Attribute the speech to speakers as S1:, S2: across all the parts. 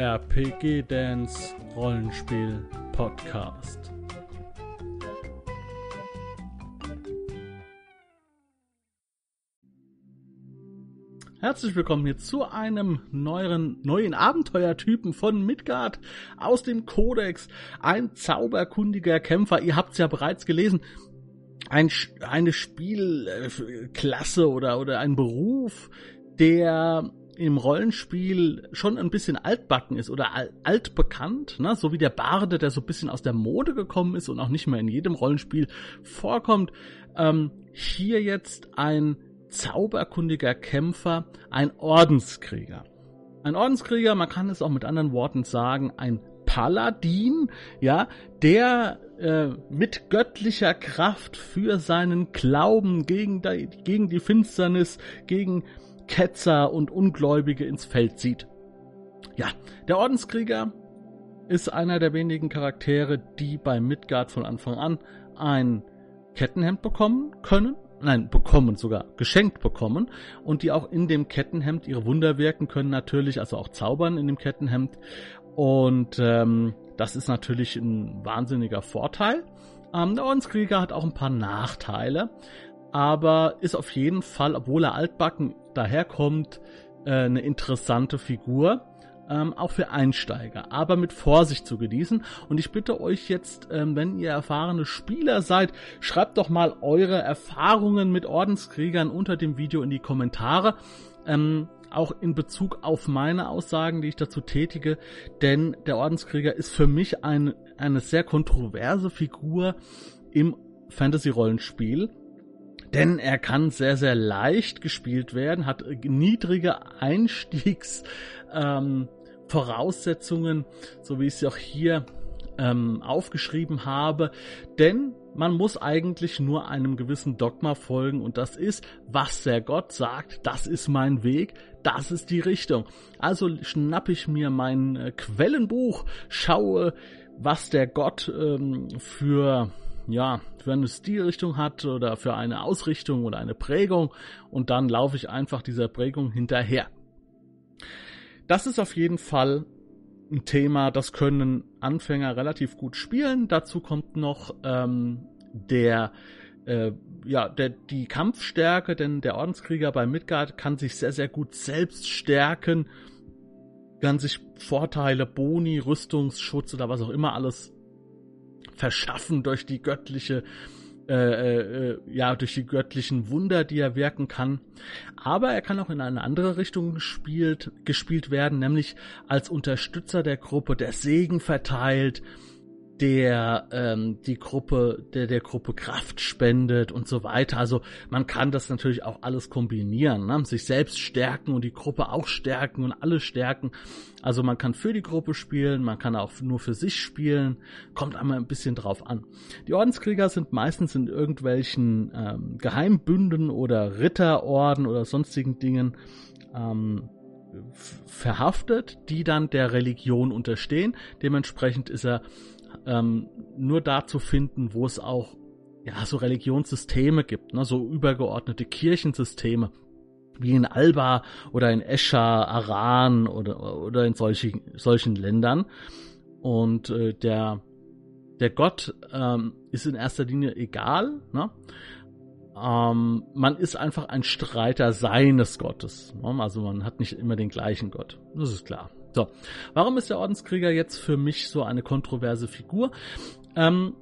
S1: RPG Dance Rollenspiel Podcast. Herzlich willkommen hier zu einem neuen, neuen Abenteuertypen von Midgard aus dem Kodex. Ein zauberkundiger Kämpfer. Ihr habt es ja bereits gelesen. Ein, eine Spielklasse oder, oder ein Beruf, der im Rollenspiel schon ein bisschen altbacken ist oder altbekannt, ne? so wie der Barde, der so ein bisschen aus der Mode gekommen ist und auch nicht mehr in jedem Rollenspiel vorkommt. Ähm, hier jetzt ein zauberkundiger Kämpfer, ein Ordenskrieger. Ein Ordenskrieger, man kann es auch mit anderen Worten sagen, ein Paladin, ja, der äh, mit göttlicher Kraft für seinen Glauben gegen, die, gegen die Finsternis, gegen Ketzer und Ungläubige ins Feld zieht. Ja, der Ordenskrieger ist einer der wenigen Charaktere, die bei Midgard von Anfang an ein Kettenhemd bekommen können, nein, bekommen sogar, geschenkt bekommen und die auch in dem Kettenhemd ihre Wunder wirken können, natürlich, also auch zaubern in dem Kettenhemd. Und ähm, das ist natürlich ein wahnsinniger Vorteil. Ähm, der Ordenskrieger hat auch ein paar Nachteile, aber ist auf jeden Fall, obwohl er altbacken daherkommt, äh, eine interessante Figur ähm, auch für Einsteiger, aber mit Vorsicht zu genießen. Und ich bitte euch jetzt, ähm, wenn ihr erfahrene Spieler seid, schreibt doch mal eure Erfahrungen mit Ordenskriegern unter dem Video in die Kommentare. Ähm, auch in Bezug auf meine Aussagen, die ich dazu tätige, denn der Ordenskrieger ist für mich ein, eine sehr kontroverse Figur im Fantasy-Rollenspiel denn er kann sehr, sehr leicht gespielt werden, hat niedrige Einstiegs, ähm, so wie ich sie auch hier ähm, aufgeschrieben habe. Denn man muss eigentlich nur einem gewissen Dogma folgen und das ist, was der Gott sagt, das ist mein Weg, das ist die Richtung. Also schnappe ich mir mein äh, Quellenbuch, schaue, was der Gott ähm, für ja, für eine Stilrichtung hat oder für eine Ausrichtung oder eine Prägung und dann laufe ich einfach dieser Prägung hinterher. Das ist auf jeden Fall ein Thema, das können Anfänger relativ gut spielen. Dazu kommt noch ähm, der äh, ja, der, die Kampfstärke, denn der Ordenskrieger bei Midgard kann sich sehr, sehr gut selbst stärken, kann sich Vorteile, Boni, Rüstungsschutz oder was auch immer alles verschaffen durch die göttliche äh, äh, ja, durch die göttlichen Wunder, die er wirken kann. Aber er kann auch in eine andere Richtung gespielt, gespielt werden, nämlich als Unterstützer der Gruppe, der Segen verteilt, der ähm, die Gruppe, der der Gruppe Kraft spendet und so weiter. Also man kann das natürlich auch alles kombinieren, ne? sich selbst stärken und die Gruppe auch stärken und alle stärken. Also man kann für die Gruppe spielen, man kann auch nur für sich spielen, kommt einmal ein bisschen drauf an. Die Ordenskrieger sind meistens in irgendwelchen ähm, Geheimbünden oder Ritterorden oder sonstigen Dingen ähm, verhaftet, die dann der Religion unterstehen. Dementsprechend ist er ähm, nur da zu finden, wo es auch ja so Religionssysteme gibt, ne, so übergeordnete Kirchensysteme wie in Alba oder in Escher, Aran oder oder in solchen solchen Ländern und äh, der der Gott ähm, ist in erster Linie egal, ne? Ähm, man ist einfach ein Streiter seines Gottes. Ne? Also man hat nicht immer den gleichen Gott. Das ist klar. So, warum ist der Ordenskrieger jetzt für mich so eine kontroverse Figur? Ähm,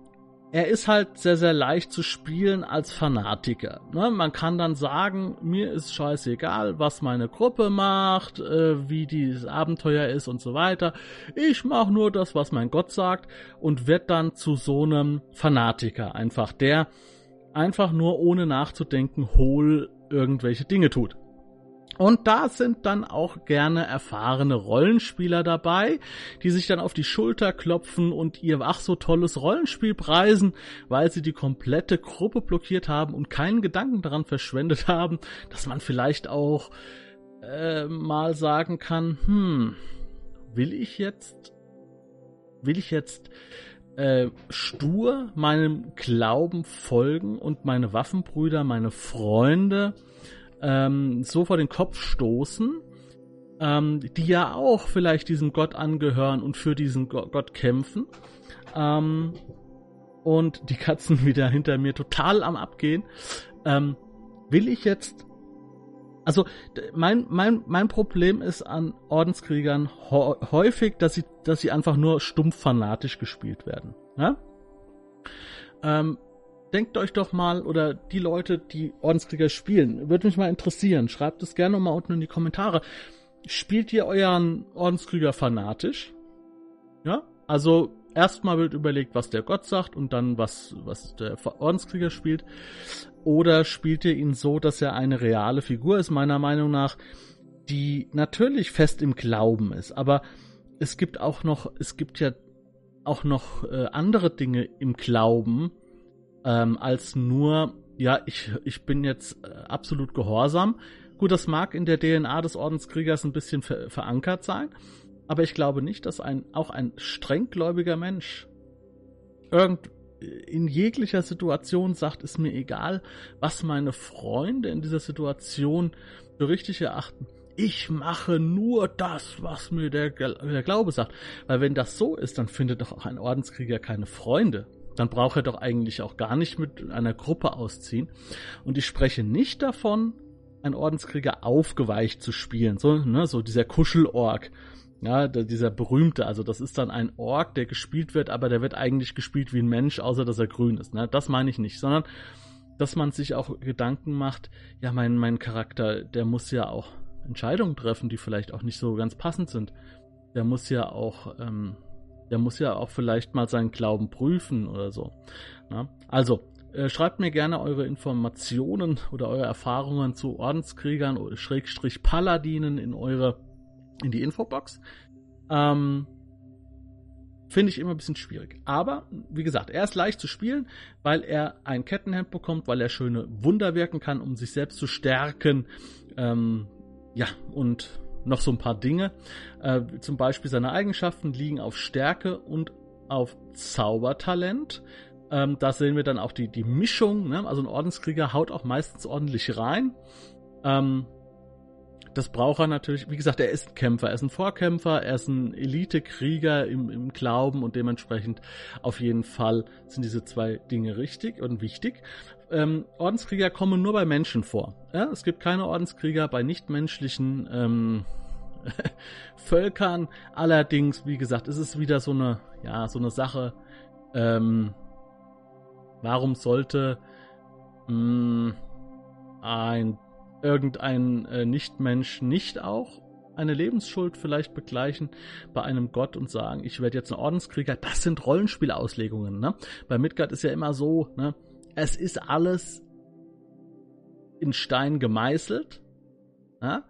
S1: er ist halt sehr, sehr leicht zu spielen als Fanatiker. Ne? Man kann dann sagen, mir ist scheißegal, was meine Gruppe macht, äh, wie dieses Abenteuer ist und so weiter. Ich mache nur das, was mein Gott sagt und wird dann zu so einem Fanatiker einfach, der einfach nur ohne nachzudenken hohl irgendwelche Dinge tut. Und da sind dann auch gerne erfahrene Rollenspieler dabei, die sich dann auf die Schulter klopfen und ihr ach so tolles Rollenspiel preisen, weil sie die komplette Gruppe blockiert haben und keinen Gedanken daran verschwendet haben, dass man vielleicht auch äh, mal sagen kann, hm, will ich jetzt, will ich jetzt äh, stur meinem Glauben folgen und meine Waffenbrüder, meine Freunde ähm, so vor den Kopf stoßen, ähm, die ja auch vielleicht diesem Gott angehören und für diesen Gott kämpfen. Ähm, und die Katzen wieder hinter mir total am Abgehen. Ähm, will ich jetzt. Also mein, mein, mein Problem ist an Ordenskriegern häufig, dass sie, dass sie einfach nur stumpf fanatisch gespielt werden. Ja? Ähm, denkt euch doch mal, oder die Leute, die Ordenskrieger spielen, würde mich mal interessieren. Schreibt es gerne mal unten in die Kommentare. Spielt ihr euren Ordenskrieger fanatisch? Ja? Also erstmal wird überlegt, was der Gott sagt und dann was, was der Ordenskrieger spielt. Oder spielt ihr ihn so, dass er eine reale Figur ist, meiner Meinung nach, die natürlich fest im Glauben ist. Aber es gibt auch noch, es gibt ja auch noch äh, andere Dinge im Glauben, ähm, als nur, ja, ich, ich bin jetzt äh, absolut gehorsam. Gut, das mag in der DNA des Ordenskriegers ein bisschen ver verankert sein, aber ich glaube nicht, dass ein, auch ein strenggläubiger Mensch irgend in jeglicher Situation sagt, ist mir egal, was meine Freunde in dieser Situation für richtig erachten. Ich mache nur das, was mir der, der Glaube sagt. Weil wenn das so ist, dann findet doch auch ein Ordenskrieger keine Freunde. Dann braucht er doch eigentlich auch gar nicht mit einer Gruppe ausziehen. Und ich spreche nicht davon, ein Ordenskrieger aufgeweicht zu spielen. So, ne, so dieser Kuschelorg ja, dieser berühmte, also das ist dann ein Ork, der gespielt wird, aber der wird eigentlich gespielt wie ein Mensch, außer dass er grün ist. Ne? Das meine ich nicht, sondern dass man sich auch Gedanken macht, ja, mein, mein Charakter, der muss ja auch Entscheidungen treffen, die vielleicht auch nicht so ganz passend sind. Der muss ja auch, ähm, der muss ja auch vielleicht mal seinen Glauben prüfen oder so. Ne? Also, äh, schreibt mir gerne eure Informationen oder eure Erfahrungen zu Ordenskriegern oder Schrägstrich Paladinen in eure in die Infobox. Ähm, Finde ich immer ein bisschen schwierig. Aber, wie gesagt, er ist leicht zu spielen, weil er ein Kettenhemd bekommt, weil er schöne Wunder wirken kann, um sich selbst zu stärken. Ähm, ja, und noch so ein paar Dinge. Äh, zum Beispiel seine Eigenschaften liegen auf Stärke und auf Zaubertalent. Ähm, da sehen wir dann auch die, die Mischung. Ne? Also ein Ordenskrieger haut auch meistens ordentlich rein. Ähm, das braucht er natürlich, wie gesagt, er ist ein Kämpfer, er ist ein Vorkämpfer, er ist ein Elitekrieger im, im Glauben und dementsprechend auf jeden Fall sind diese zwei Dinge richtig und wichtig. Ähm, Ordenskrieger kommen nur bei Menschen vor. Ja? Es gibt keine Ordenskrieger bei nichtmenschlichen ähm, Völkern. Allerdings, wie gesagt, ist es wieder so eine, ja, so eine Sache. Ähm, warum sollte mh, mm, ein irgendein äh, Nichtmensch nicht auch eine Lebensschuld vielleicht begleichen bei einem Gott und sagen, ich werde jetzt ein Ordenskrieger. Das sind Rollenspielauslegungen. Ne? Bei Midgard ist ja immer so, ne? Es ist alles in Stein gemeißelt, ja?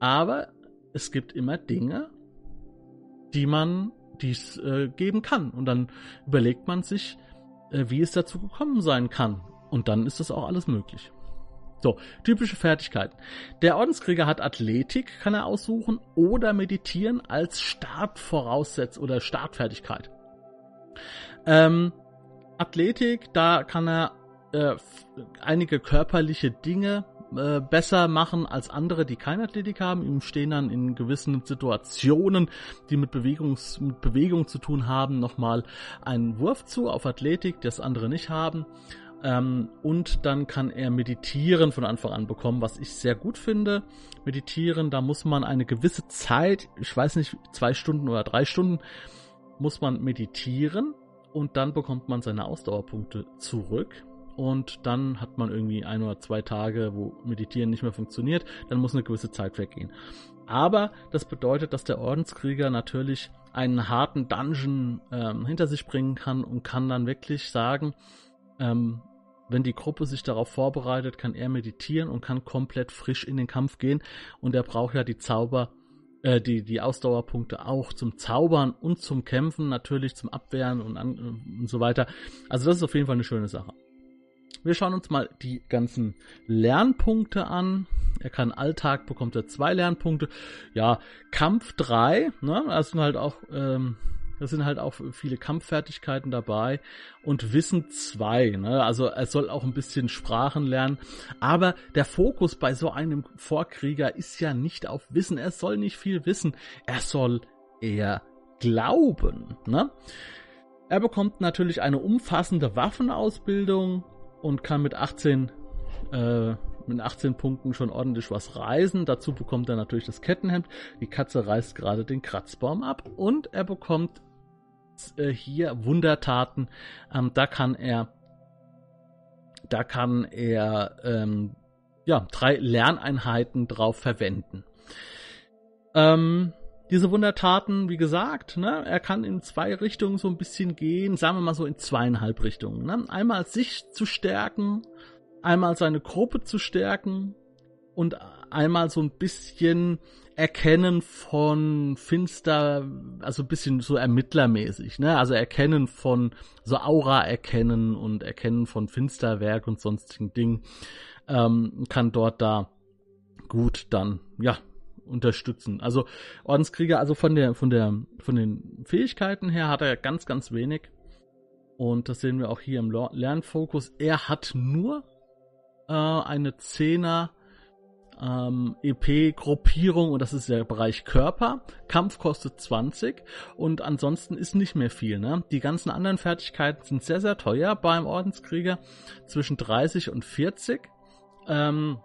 S1: aber es gibt immer Dinge, die man dies äh, geben kann. Und dann überlegt man sich, äh, wie es dazu gekommen sein kann. Und dann ist das auch alles möglich. So, typische Fertigkeiten. Der Ordenskrieger hat Athletik, kann er aussuchen, oder Meditieren als Startvoraussetzung oder Startfertigkeit. Ähm, Athletik, da kann er äh, einige körperliche Dinge äh, besser machen als andere, die keine Athletik haben. Ihm stehen dann in gewissen Situationen, die mit, Bewegungs, mit Bewegung zu tun haben, nochmal einen Wurf zu auf Athletik, das andere nicht haben. Ähm, und dann kann er Meditieren von Anfang an bekommen, was ich sehr gut finde. Meditieren, da muss man eine gewisse Zeit, ich weiß nicht, zwei Stunden oder drei Stunden, muss man meditieren und dann bekommt man seine Ausdauerpunkte zurück. Und dann hat man irgendwie ein oder zwei Tage, wo Meditieren nicht mehr funktioniert. Dann muss eine gewisse Zeit weggehen. Aber das bedeutet, dass der Ordenskrieger natürlich einen harten Dungeon ähm, hinter sich bringen kann und kann dann wirklich sagen, ähm, wenn die Gruppe sich darauf vorbereitet, kann er meditieren und kann komplett frisch in den Kampf gehen. Und er braucht ja die Zauber, äh, die, die Ausdauerpunkte auch zum Zaubern und zum Kämpfen, natürlich zum Abwehren und, an, und so weiter. Also das ist auf jeden Fall eine schöne Sache. Wir schauen uns mal die ganzen Lernpunkte an. Er kann Alltag, bekommt er zwei Lernpunkte. Ja, Kampf drei. Ne? Das sind halt auch ähm, Da sind halt auch viele Kampffertigkeiten dabei und Wissen 2. Ne? Also er soll auch ein bisschen Sprachen lernen. Aber der Fokus bei so einem Vorkrieger ist ja nicht auf Wissen. Er soll nicht viel wissen. Er soll eher glauben. Ne? Er bekommt natürlich eine umfassende Waffenausbildung und kann mit 18 äh, mit 18 Punkten schon ordentlich was reisen. Dazu bekommt er natürlich das Kettenhemd. Die Katze reißt gerade den Kratzbaum ab und er bekommt äh, hier Wundertaten. Ähm, da kann er, da kann er ähm, ja drei Lerneinheiten drauf verwenden. Ähm, diese Wundertaten, wie gesagt, ne, er kann in zwei Richtungen so ein bisschen gehen, sagen wir mal so in zweieinhalb Richtungen. Ne? Einmal sich zu stärken, einmal seine Gruppe zu stärken und einmal so ein bisschen Erkennen von Finster, also ein bisschen so ermittlermäßig, ne? Also Erkennen von so Aura erkennen und Erkennen von Finsterwerk und sonstigen Dingen ähm, kann dort da gut dann ja unterstützen. Also Ordenskrieger, also von der von der von den Fähigkeiten her hat er ganz ganz wenig und das sehen wir auch hier im Lernfokus. Er hat nur äh, eine Zehner ähm, EP-Gruppierung und das ist der Bereich Körper. Kampf kostet 20 und ansonsten ist nicht mehr viel. Ne? Die ganzen anderen Fertigkeiten sind sehr, sehr teuer beim Ordenskrieger. Zwischen 30 und 40. Ähm,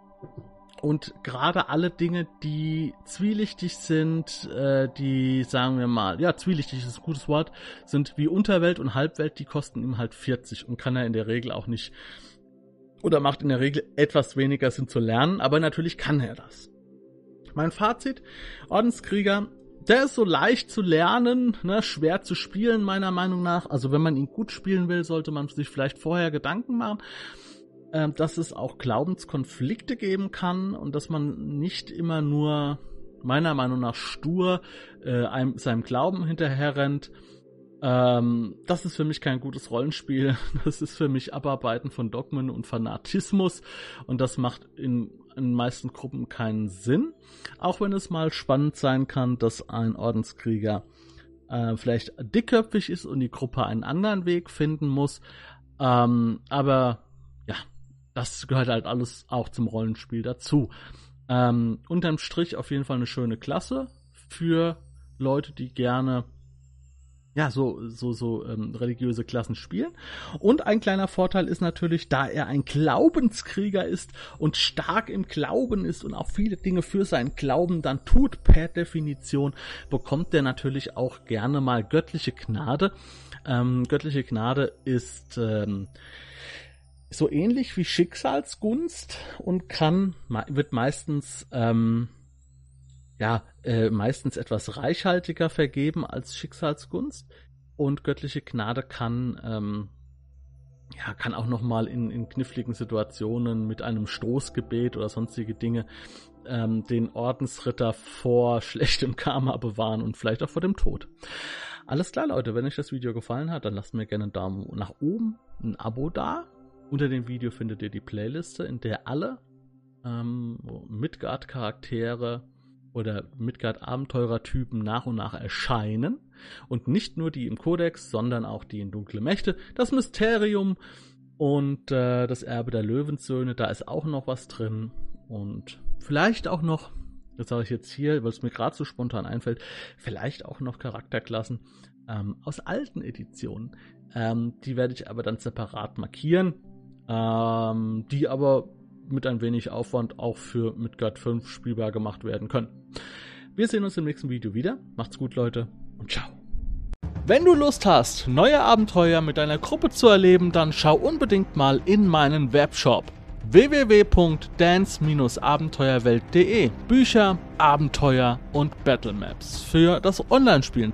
S1: und gerade alle Dinge, die zwielichtig sind, äh, die sagen wir mal, ja, zwielichtig ist ein gutes Wort, sind wie Unterwelt und Halbwelt, die kosten ihm halt 40 und kann er in der Regel auch nicht oder macht in der Regel etwas weniger Sinn zu lernen, aber natürlich kann er das. Mein Fazit, Ordenskrieger, der ist so leicht zu lernen, ne, schwer zu spielen meiner Meinung nach. Also wenn man ihn gut spielen will, sollte man sich vielleicht vorher Gedanken machen, äh, dass es auch Glaubenskonflikte geben kann und dass man nicht immer nur meiner Meinung nach stur äh, einem, seinem Glauben hinterherrennt. Ähm, das ist für mich kein gutes Rollenspiel. Das ist für mich Abarbeiten von Dogmen und Fanatismus. Und das macht in, in den meisten Gruppen keinen Sinn. Auch wenn es mal spannend sein kann, dass ein Ordenskrieger äh, vielleicht dickköpfig ist und die Gruppe einen anderen Weg finden muss. Ähm, aber das gehört halt alles auch zum Rollenspiel dazu. Ähm, unterm Strich auf jeden Fall eine schöne Klasse für Leute, die gerne ja, so, so, so ähm, religiöse Klassen spielen. Und ein kleiner Vorteil ist natürlich, da er ein Glaubenskrieger ist und stark im Glauben ist und auch viele Dinge für seinen Glauben dann tut, per Definition, bekommt er natürlich auch gerne mal göttliche Gnade. Ähm, göttliche Gnade ist ähm, so ähnlich wie Schicksalsgunst und kann, wird meistens ähm, ja, äh, meistens etwas reichhaltiger vergeben als Schicksalsgunst. Und göttliche Gnade kann, ähm, ja, kann auch nochmal in, in kniffligen Situationen mit einem Stoßgebet oder sonstige Dinge ähm, den Ordensritter vor schlechtem Karma bewahren und vielleicht auch vor dem Tod. Alles klar, Leute, wenn euch das Video gefallen hat, dann lasst mir gerne einen Daumen nach oben, ein Abo da. Unter dem Video findet ihr die Playliste, in der alle ähm, Midgard-Charaktere oder Midgard-Abenteurertypen nach und nach erscheinen. Und nicht nur die im Kodex, sondern auch die in Dunkle Mächte. Das Mysterium und äh, das Erbe der Löwensöhne, da ist auch noch was drin. Und vielleicht auch noch, das sage ich jetzt hier, weil es mir gerade so spontan einfällt, vielleicht auch noch Charakterklassen ähm, aus alten Editionen. Ähm, die werde ich aber dann separat markieren. Ähm, die aber mit ein wenig Aufwand auch für Midgard 5 spielbar gemacht werden können. Wir sehen uns im nächsten Video wieder. Macht's gut, Leute, und ciao. Wenn du Lust hast, neue Abenteuer mit deiner Gruppe zu erleben, dann schau unbedingt mal in meinen Webshop www.dance-abenteuerwelt.de Bücher, Abenteuer und Battlemaps für das Online-Spielen.